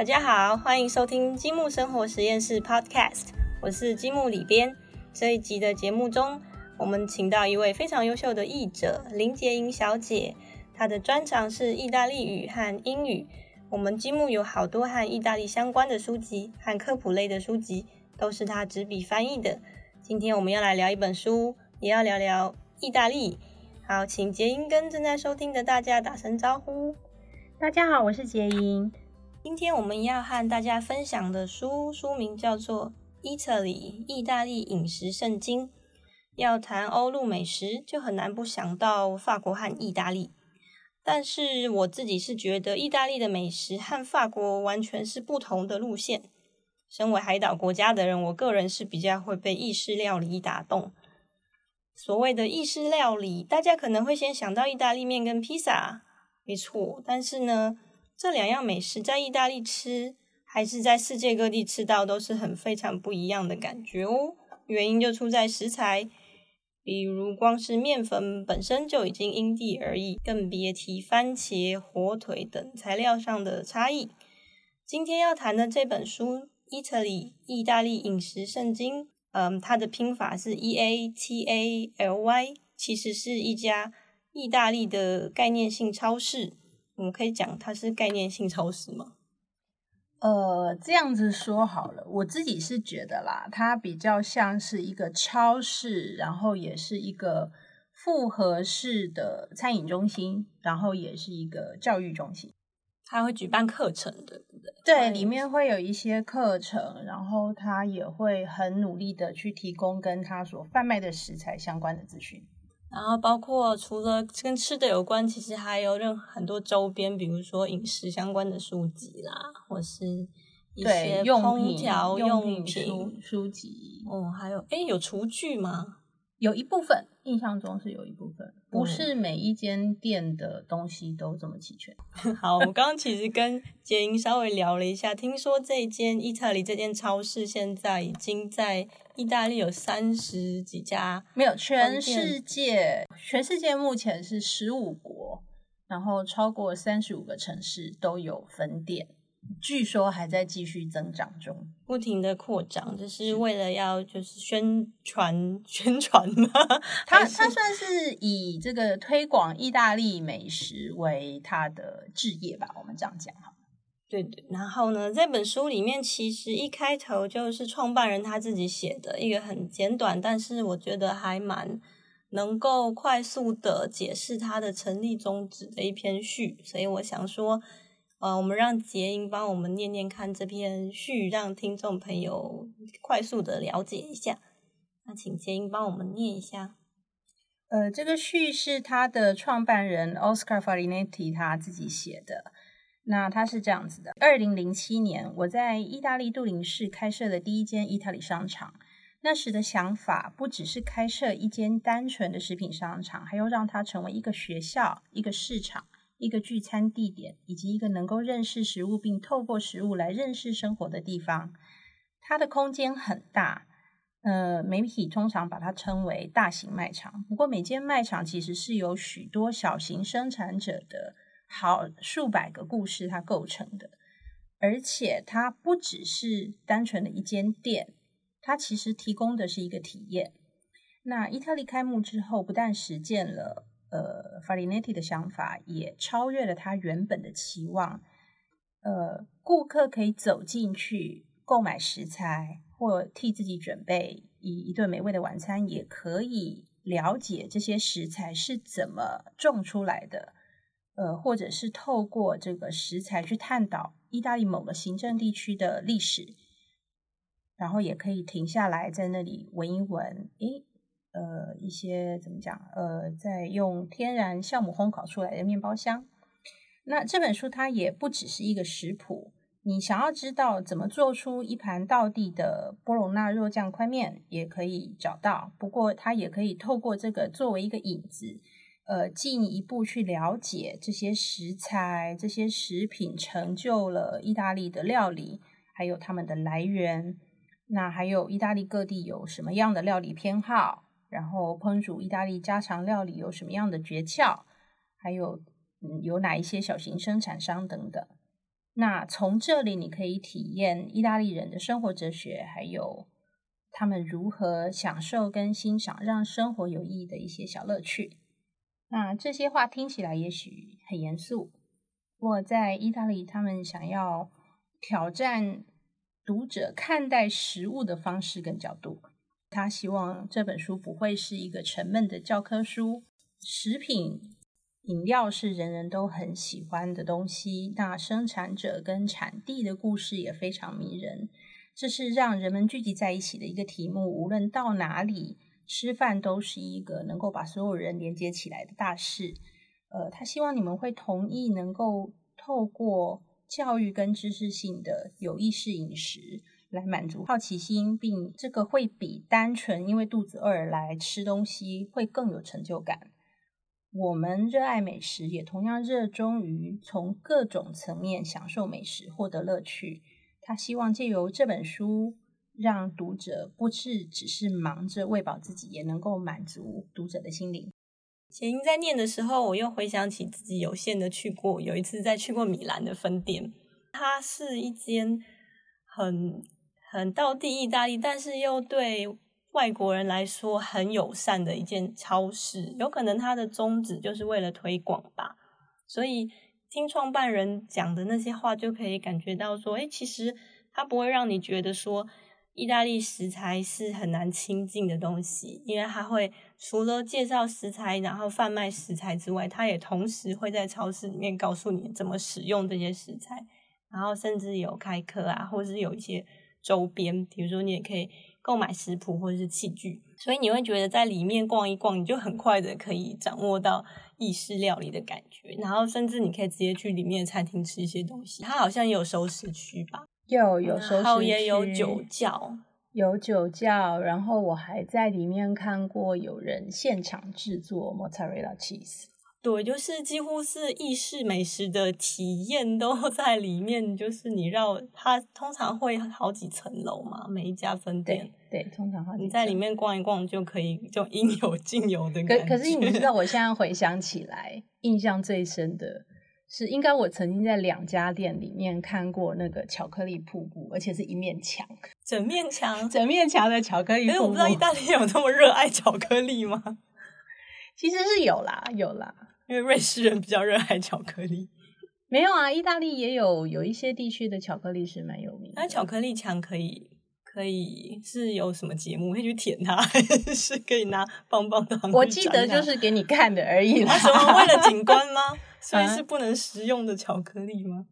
大家好，欢迎收听积木生活实验室 Podcast，我是积木里边。这一集的节目中，我们请到一位非常优秀的译者林洁莹小姐，她的专长是意大利语和英语。我们积木有好多和意大利相关的书籍和科普类的书籍，都是她执笔翻译的。今天我们要来聊一本书，也要聊聊意大利。好，请洁莹跟正在收听的大家打声招呼。大家好，我是洁莹。今天我们要和大家分享的书，书名叫做《Italy 意大利饮食圣经》。要谈欧陆美食，就很难不想到法国和意大利。但是我自己是觉得，意大利的美食和法国完全是不同的路线。身为海岛国家的人，我个人是比较会被意式料理打动。所谓的意式料理，大家可能会先想到意大利面跟披萨，没错。但是呢，这两样美食在意大利吃，还是在世界各地吃到，都是很非常不一样的感觉哦。原因就出在食材，比如光是面粉本身就已经因地而异，更别提番茄、火腿等材料上的差异。今天要谈的这本书《Italy 意大利饮食圣经》，嗯，它的拼法是 E A T A L Y，其实是一家意大利的概念性超市。我们可以讲它是概念性超市吗？呃，这样子说好了，我自己是觉得啦，它比较像是一个超市，然后也是一个复合式的餐饮中心，然后也是一个教育中心。它会举办课程，对不对？对，里面会有一些课程，然后它也会很努力的去提供跟它所贩卖的食材相关的资讯。然后包括除了跟吃的有关，其实还有任很多周边，比如说饮食相关的书籍啦，或是一些空调用品书籍。哦，还有哎，有厨具吗？有一部分，印象中是有一部分，不是每一间店的东西都这么齐全。好，我刚刚其实跟杰英稍微聊了一下，听说这间意大利这间超市现在已经在意大利有三十几家，没有全世界，全世界目前是十五国，然后超过三十五个城市都有分店。据说还在继续增长中，不停的扩张，就是为了要就是宣传 宣传吗？他他算是以这个推广意大利美食为他的置业吧，我们这样讲哈。对对，然后呢，这本书里面其实一开头就是创办人他自己写的一个很简短，但是我觉得还蛮能够快速的解释他的成立宗旨的一篇序，所以我想说。呃，我们让杰英帮我们念念看这篇序，让听众朋友快速的了解一下。那请杰英帮我们念一下。呃，这个序是他的创办人 Oscar Farinetti 他自己写的。那他是这样子的：二零零七年，我在意大利杜林市开设的第一间意大利商场。那时的想法不只是开设一间单纯的食品商场，还要让它成为一个学校、一个市场。一个聚餐地点，以及一个能够认识食物并透过食物来认识生活的地方。它的空间很大，呃，媒体通常把它称为大型卖场。不过，每间卖场其实是由许多小型生产者的好数百个故事它构成的，而且它不只是单纯的一间店，它其实提供的是一个体验。那意大利开幕之后，不但实践了。呃，Farinetti 的想法也超越了他原本的期望。呃，顾客可以走进去购买食材，或替自己准备一一顿美味的晚餐，也可以了解这些食材是怎么种出来的。呃，或者是透过这个食材去探讨意大利某个行政地区的历史，然后也可以停下来在那里闻一闻，诶。呃，一些怎么讲？呃，在用天然酵母烘烤出来的面包香。那这本书它也不只是一个食谱，你想要知道怎么做出一盘道地的波隆纳肉酱宽面，也可以找到。不过它也可以透过这个作为一个引子，呃，进一步去了解这些食材、这些食品成就了意大利的料理，还有它们的来源。那还有意大利各地有什么样的料理偏好？然后烹煮意大利家常料理有什么样的诀窍？还有，嗯，有哪一些小型生产商等等？那从这里你可以体验意大利人的生活哲学，还有他们如何享受跟欣赏让生活有意义的一些小乐趣。那这些话听起来也许很严肃，不过在意大利，他们想要挑战读者看待食物的方式跟角度。他希望这本书不会是一个沉闷的教科书。食品、饮料是人人都很喜欢的东西，那生产者跟产地的故事也非常迷人。这是让人们聚集在一起的一个题目。无论到哪里吃饭，都是一个能够把所有人连接起来的大事。呃，他希望你们会同意，能够透过教育跟知识性的有意识饮食。来满足好奇心，并这个会比单纯因为肚子饿来吃东西会更有成就感。我们热爱美食，也同样热衷于从各种层面享受美食，获得乐趣。他希望借由这本书，让读者不是只是忙着喂饱自己，也能够满足读者的心灵。前英在念的时候，我又回想起自己有限的去过，有一次在去过米兰的分店，它是一间很。很到地意大利，但是又对外国人来说很友善的一件超市，有可能它的宗旨就是为了推广吧。所以听创办人讲的那些话，就可以感觉到说，哎，其实他不会让你觉得说意大利食材是很难亲近的东西，因为他会除了介绍食材，然后贩卖食材之外，他也同时会在超市里面告诉你怎么使用这些食材，然后甚至有开课啊，或者是有一些。周边，比如说你也可以购买食谱或者是器具，所以你会觉得在里面逛一逛，你就很快的可以掌握到意式料理的感觉，然后甚至你可以直接去里面的餐厅吃一些东西。它好像有熟食区吧？有有熟食区，也有酒窖，有酒窖。然后我还在里面看过有人现场制作 mozzarella cheese。对，就是几乎是意式美食的体验都 在里面。就是你绕它，通常会好几层楼嘛，每一家分店。对，通常你在里面逛一逛就可以，就应有尽有的感觉。可可是你知道，我现在回想起来，印象最深的是，应该我曾经在两家店里面看过那个巧克力瀑布，而且是一面墙，整面墙，整面墙的巧克力。我不知道意大利有这么热爱巧克力吗？其实是有啦，有啦。因为瑞士人比较热爱巧克力，没有啊，意大利也有有一些地区的巧克力是蛮有名。那巧克力墙可以可以是有什么节目可以去舔它，还 是可以拿棒棒糖？我记得就是给你看的而已啦。什么为了景 观吗？所以是不能食用的巧克力吗？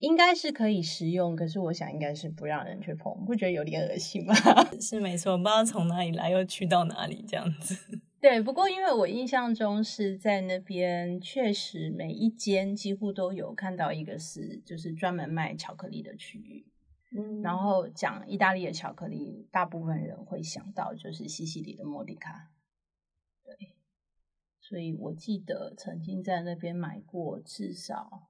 应该是可以食用，可是我想应该是不让人去碰，不觉得有点恶心吗？是没错，不知道从哪里来又去到哪里这样子。对，不过因为我印象中是在那边，确实每一间几乎都有看到一个是就是专门卖巧克力的区域。嗯，然后讲意大利的巧克力，大部分人会想到就是西西里的莫迪卡。对，所以我记得曾经在那边买过至少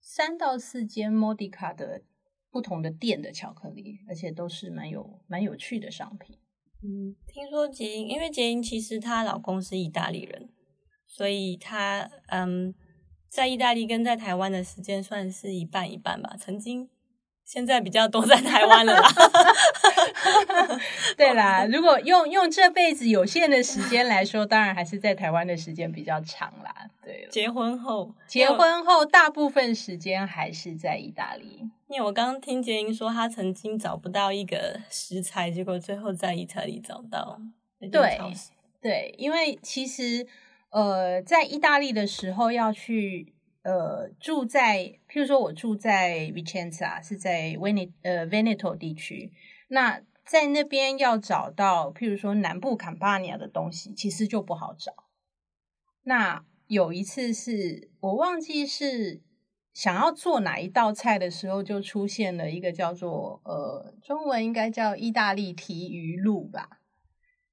三到四间莫迪卡的不同的店的巧克力，而且都是蛮有蛮有趣的商品。嗯，听说杰英，因为杰英其实她老公是意大利人，所以她嗯，在意大利跟在台湾的时间算是一半一半吧。曾经。现在比较多在台湾了啦，对啦。如果用用这辈子有限的时间来说，当然还是在台湾的时间比较长啦。对，结婚后，结婚后大部分时间还是在意大利。因为我刚刚听杰英说，他曾经找不到一个食材，结果最后在意大利找到。对对，因为其实呃，在意大利的时候要去。呃，住在，譬如说，我住在 Vicenza，是在 vene 呃 Veneto 地区。那在那边要找到，譬如说南部 Campania 的东西，其实就不好找。那有一次是我忘记是想要做哪一道菜的时候，就出现了一个叫做呃，中文应该叫意大利提鱼露吧。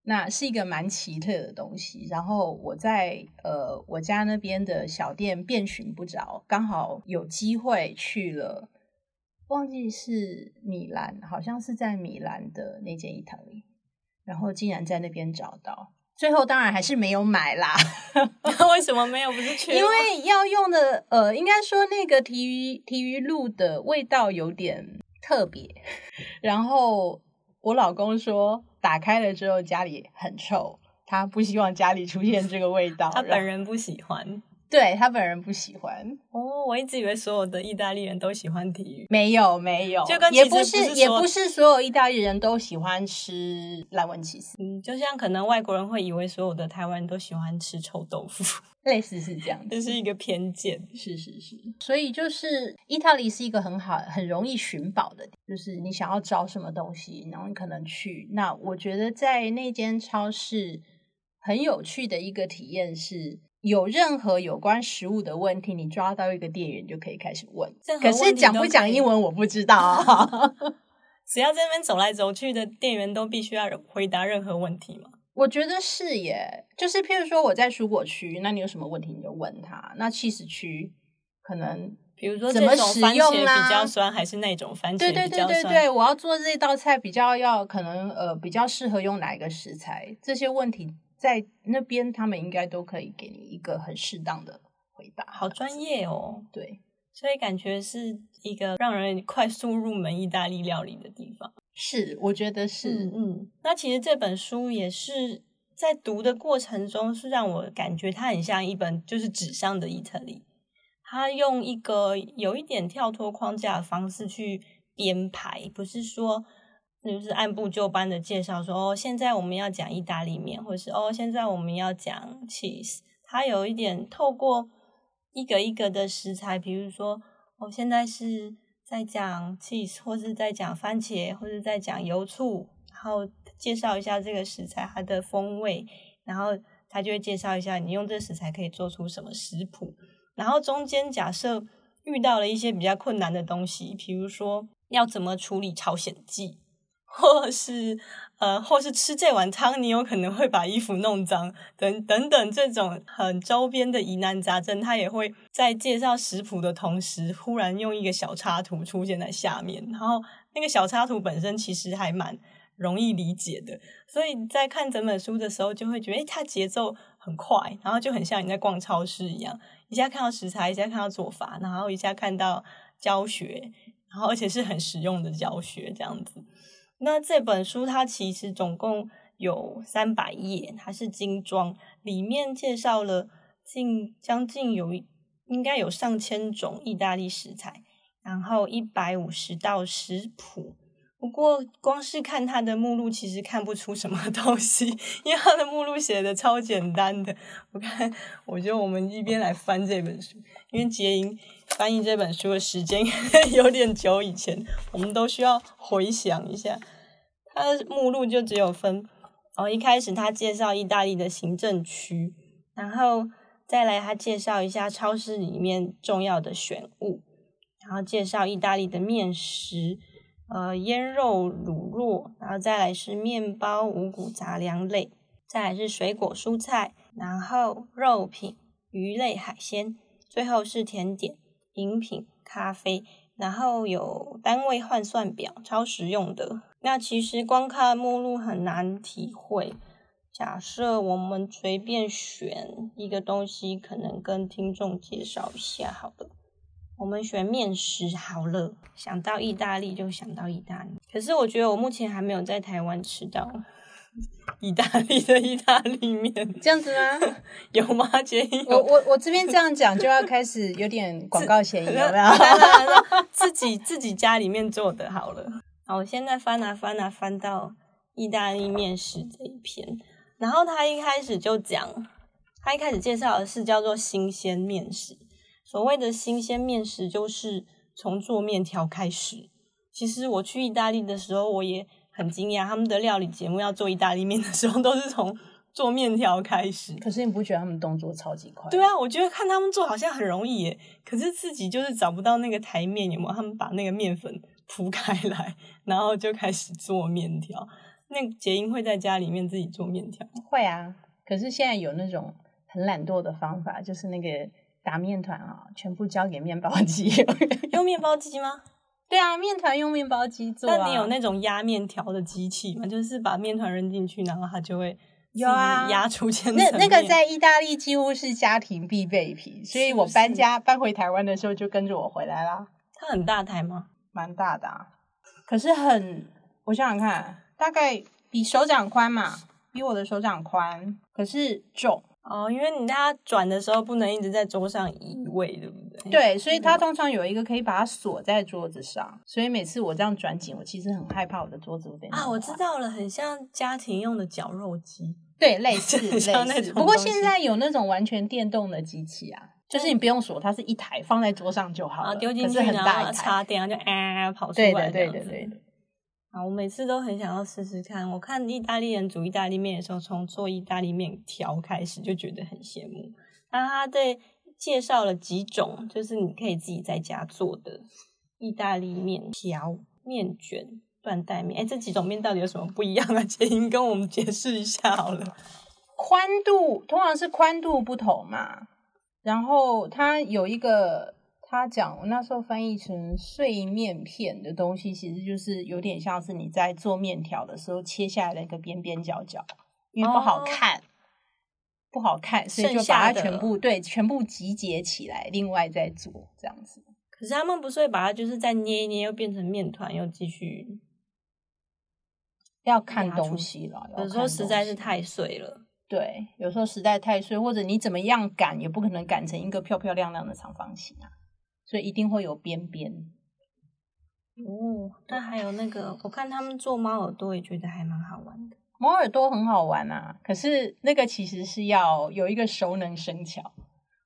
那是一个蛮奇特的东西，然后我在呃我家那边的小店遍寻不着，刚好有机会去了，忘记是米兰，好像是在米兰的那间意大利，然后竟然在那边找到，最后当然还是没有买啦。为什么没有？不是缺？因为要用的呃，应该说那个提鱼提鱼露的味道有点特别，然后我老公说打开了之后家里很臭，他不希望家里出现这个味道。他本人不喜欢。对他本人不喜欢。哦，我一直以为所有的意大利人都喜欢体育，没有没有，就跟也不是也不是所有意大利人都喜欢吃蓝纹起司，嗯，就像可能外国人会以为所有的台湾人都喜欢吃臭豆腐，类似是这样，这是一个偏见，是是是，所以就是意大利是一个很好很容易寻宝的，就是你想要找什么东西，然后你可能去，那我觉得在那间超市很有趣的一个体验是。有任何有关食物的问题，你抓到一个店员就可以开始问。可是讲不讲英文我不知道。啊 只要这边走来走去的店员都必须要回答任何问题吗？我觉得是耶。就是譬如说我在蔬果区，那你有什么问题你就问他。那气死区可能比如说怎么使用啦？比较酸还是那种番茄？对对对对对，我要做这道菜比较要可能呃比较适合用哪一个食材？这些问题。在那边，他们应该都可以给你一个很适当的回答。好专业哦，对，所以感觉是一个让人快速入门意大利料理的地方。是，我觉得是。嗯，那其实这本书也是在读的过程中，是让我感觉它很像一本就是纸上的意大利。它用一个有一点跳脱框架的方式去编排，不是说。就是按部就班的介绍说哦，现在我们要讲意大利面，或是哦，现在我们要讲 cheese。它有一点透过一个一个的食材，比如说哦，现在是在讲 cheese，或是在讲番茄，或是在讲油醋，然后介绍一下这个食材它的风味，然后他就会介绍一下你用这食材可以做出什么食谱。然后中间假设遇到了一些比较困难的东西，比如说要怎么处理朝鲜蓟。或是呃，或是吃这碗汤，你有可能会把衣服弄脏，等等等这种很周边的疑难杂症，他也会在介绍食谱的同时，忽然用一个小插图出现在下面。然后那个小插图本身其实还蛮容易理解的，所以在看整本书的时候，就会觉得，诶它节奏很快，然后就很像你在逛超市一样，一下看到食材，一下看到做法，然后一下看到教学，然后而且是很实用的教学，这样子。那这本书它其实总共有三百页，它是精装，里面介绍了近将近有应该有上千种意大利食材，然后一百五十道食谱。不过光是看它的目录，其实看不出什么 东西，因为它的目录写的超简单的。我看，我觉得我们一边来翻这本书，因为杰英翻译这本书的时间 有点久，以前我们都需要回想一下。它的目录就只有分哦，一开始他介绍意大利的行政区，然后再来他介绍一下超市里面重要的选物，然后介绍意大利的面食，呃，腌肉、卤肉，然后再来是面包、五谷杂粮类，再来是水果、蔬菜，然后肉品、鱼类、海鲜，最后是甜点、饮品、咖啡，然后有单位换算表，超实用的。那其实光看目录很难体会。假设我们随便选一个东西，可能跟听众介绍一下好了。我们选面食好了，想到意大利就想到意大利。可是我觉得我目前还没有在台湾吃到意大利的意大利面，这样子吗？有吗？杰英，我我我这边这样讲就要开始有点广告嫌疑，有没有？自己自己家里面做的好了。好，我现在翻啊翻啊翻到意大利面食这一篇，然后他一开始就讲，他一开始介绍的是叫做新鲜面食。所谓的新鲜面食，就是从做面条开始。其实我去意大利的时候，我也很惊讶，他们的料理节目要做意大利面的时候，都是从做面条开始。可是你不觉得他们动作超级快？对啊，我觉得看他们做好像很容易耶，可是自己就是找不到那个台面，有没有？他们把那个面粉。铺开来，然后就开始做面条。那杰英会在家里面自己做面条？会啊，可是现在有那种很懒惰的方法，就是那个打面团啊，全部交给面包机。用面包机吗？对啊，面团用面包机做。那你有那种压面条的机器吗？就是把面团扔进去，然后它就会有啊，压出千那那个在意大利几乎是家庭必备品，所以我搬家搬回台湾的时候就跟着我回来啦。它很大台吗？蛮大的，啊可是很，我想想看，大概比手掌宽嘛，比我的手掌宽，可是重。哦，因为你它转的时候不能一直在桌上移位，对不对？对，所以它通常有一个可以把它锁在桌子上，所以每次我这样转紧，我其实很害怕我的桌子会被啊，我知道了，很像家庭用的绞肉机，对，类似 类似。不过现在有那种完全电动的机器啊，就是你不用锁，它是一台放在桌上就好了，丢进去然后插电，就啊跑出来，对对对对对。啊，我每次都很想要试试看。我看意大利人煮意大利面的时候，从做意大利面条开始就觉得很羡慕。那他对介绍了几种，就是你可以自己在家做的意大利面条、面卷、断带面。哎，这几种面到底有什么不一样啊？杰英跟我们解释一下好了。宽度通常是宽度不同嘛，然后它有一个。他讲，我那时候翻译成碎面片的东西，其实就是有点像是你在做面条的时候切下来的一个边边角角，因为不好看，不好看，所以就把它全部对全部集结起来，另外再做这样子。可是他们不是会把它就是再捏一捏，又变成面团，又继续要看东西了。有时候实在是太碎了，对，有时候实在太碎，或者你怎么样擀也不可能擀成一个漂漂亮亮的长方形啊。所以一定会有边边哦。那还有那个，我看他们做猫耳朵也觉得还蛮好玩的。猫耳朵很好玩啊，可是那个其实是要有一个熟能生巧。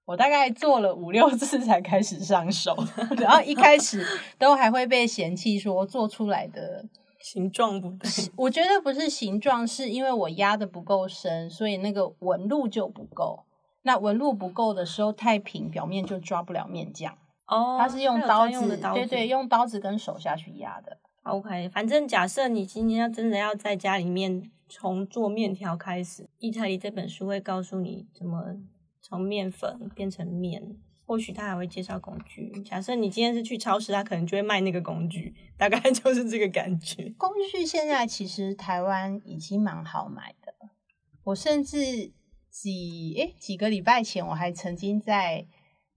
我大概做了五六次才开始上手，然后一开始都还会被嫌弃说做出来的 形状不对。我觉得不是形状，是因为我压的不够深，所以那个纹路就不够。那纹路不够的时候太平，表面就抓不了面酱。哦，它是用刀子，对对，用刀子跟手下去压的。OK，反正假设你今天要真的要在家里面从做面条开始，意大利这本书会告诉你怎么从面粉变成面，或许他还会介绍工具。假设你今天是去超市，他可能就会卖那个工具，大概 就是这个感觉。工具现在其实台湾已经蛮好买的，我甚至几诶几个礼拜前我还曾经在。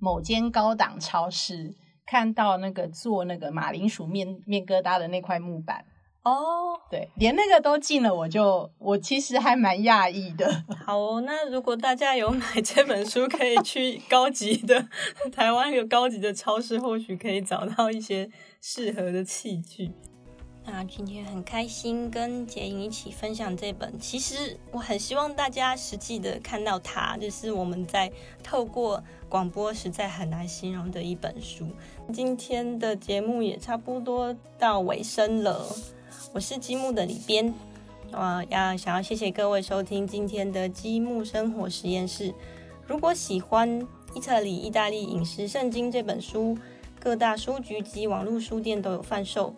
某间高档超市看到那个做那个马铃薯面面疙瘩的那块木板哦，对，连那个都进了，我就我其实还蛮讶异的。好哦，那如果大家有买这本书，可以去高级的 台湾有高级的超市，或许可以找到一些适合的器具。那今天很开心跟杰颖一起分享这本，其实我很希望大家实际的看到它，就是我们在透过广播实在很难形容的一本书。今天的节目也差不多到尾声了，我是积木的里边，我要想要谢谢各位收听今天的积木生活实验室。如果喜欢《伊特里意大利饮食圣经》这本书，各大书局及网络书店都有贩售。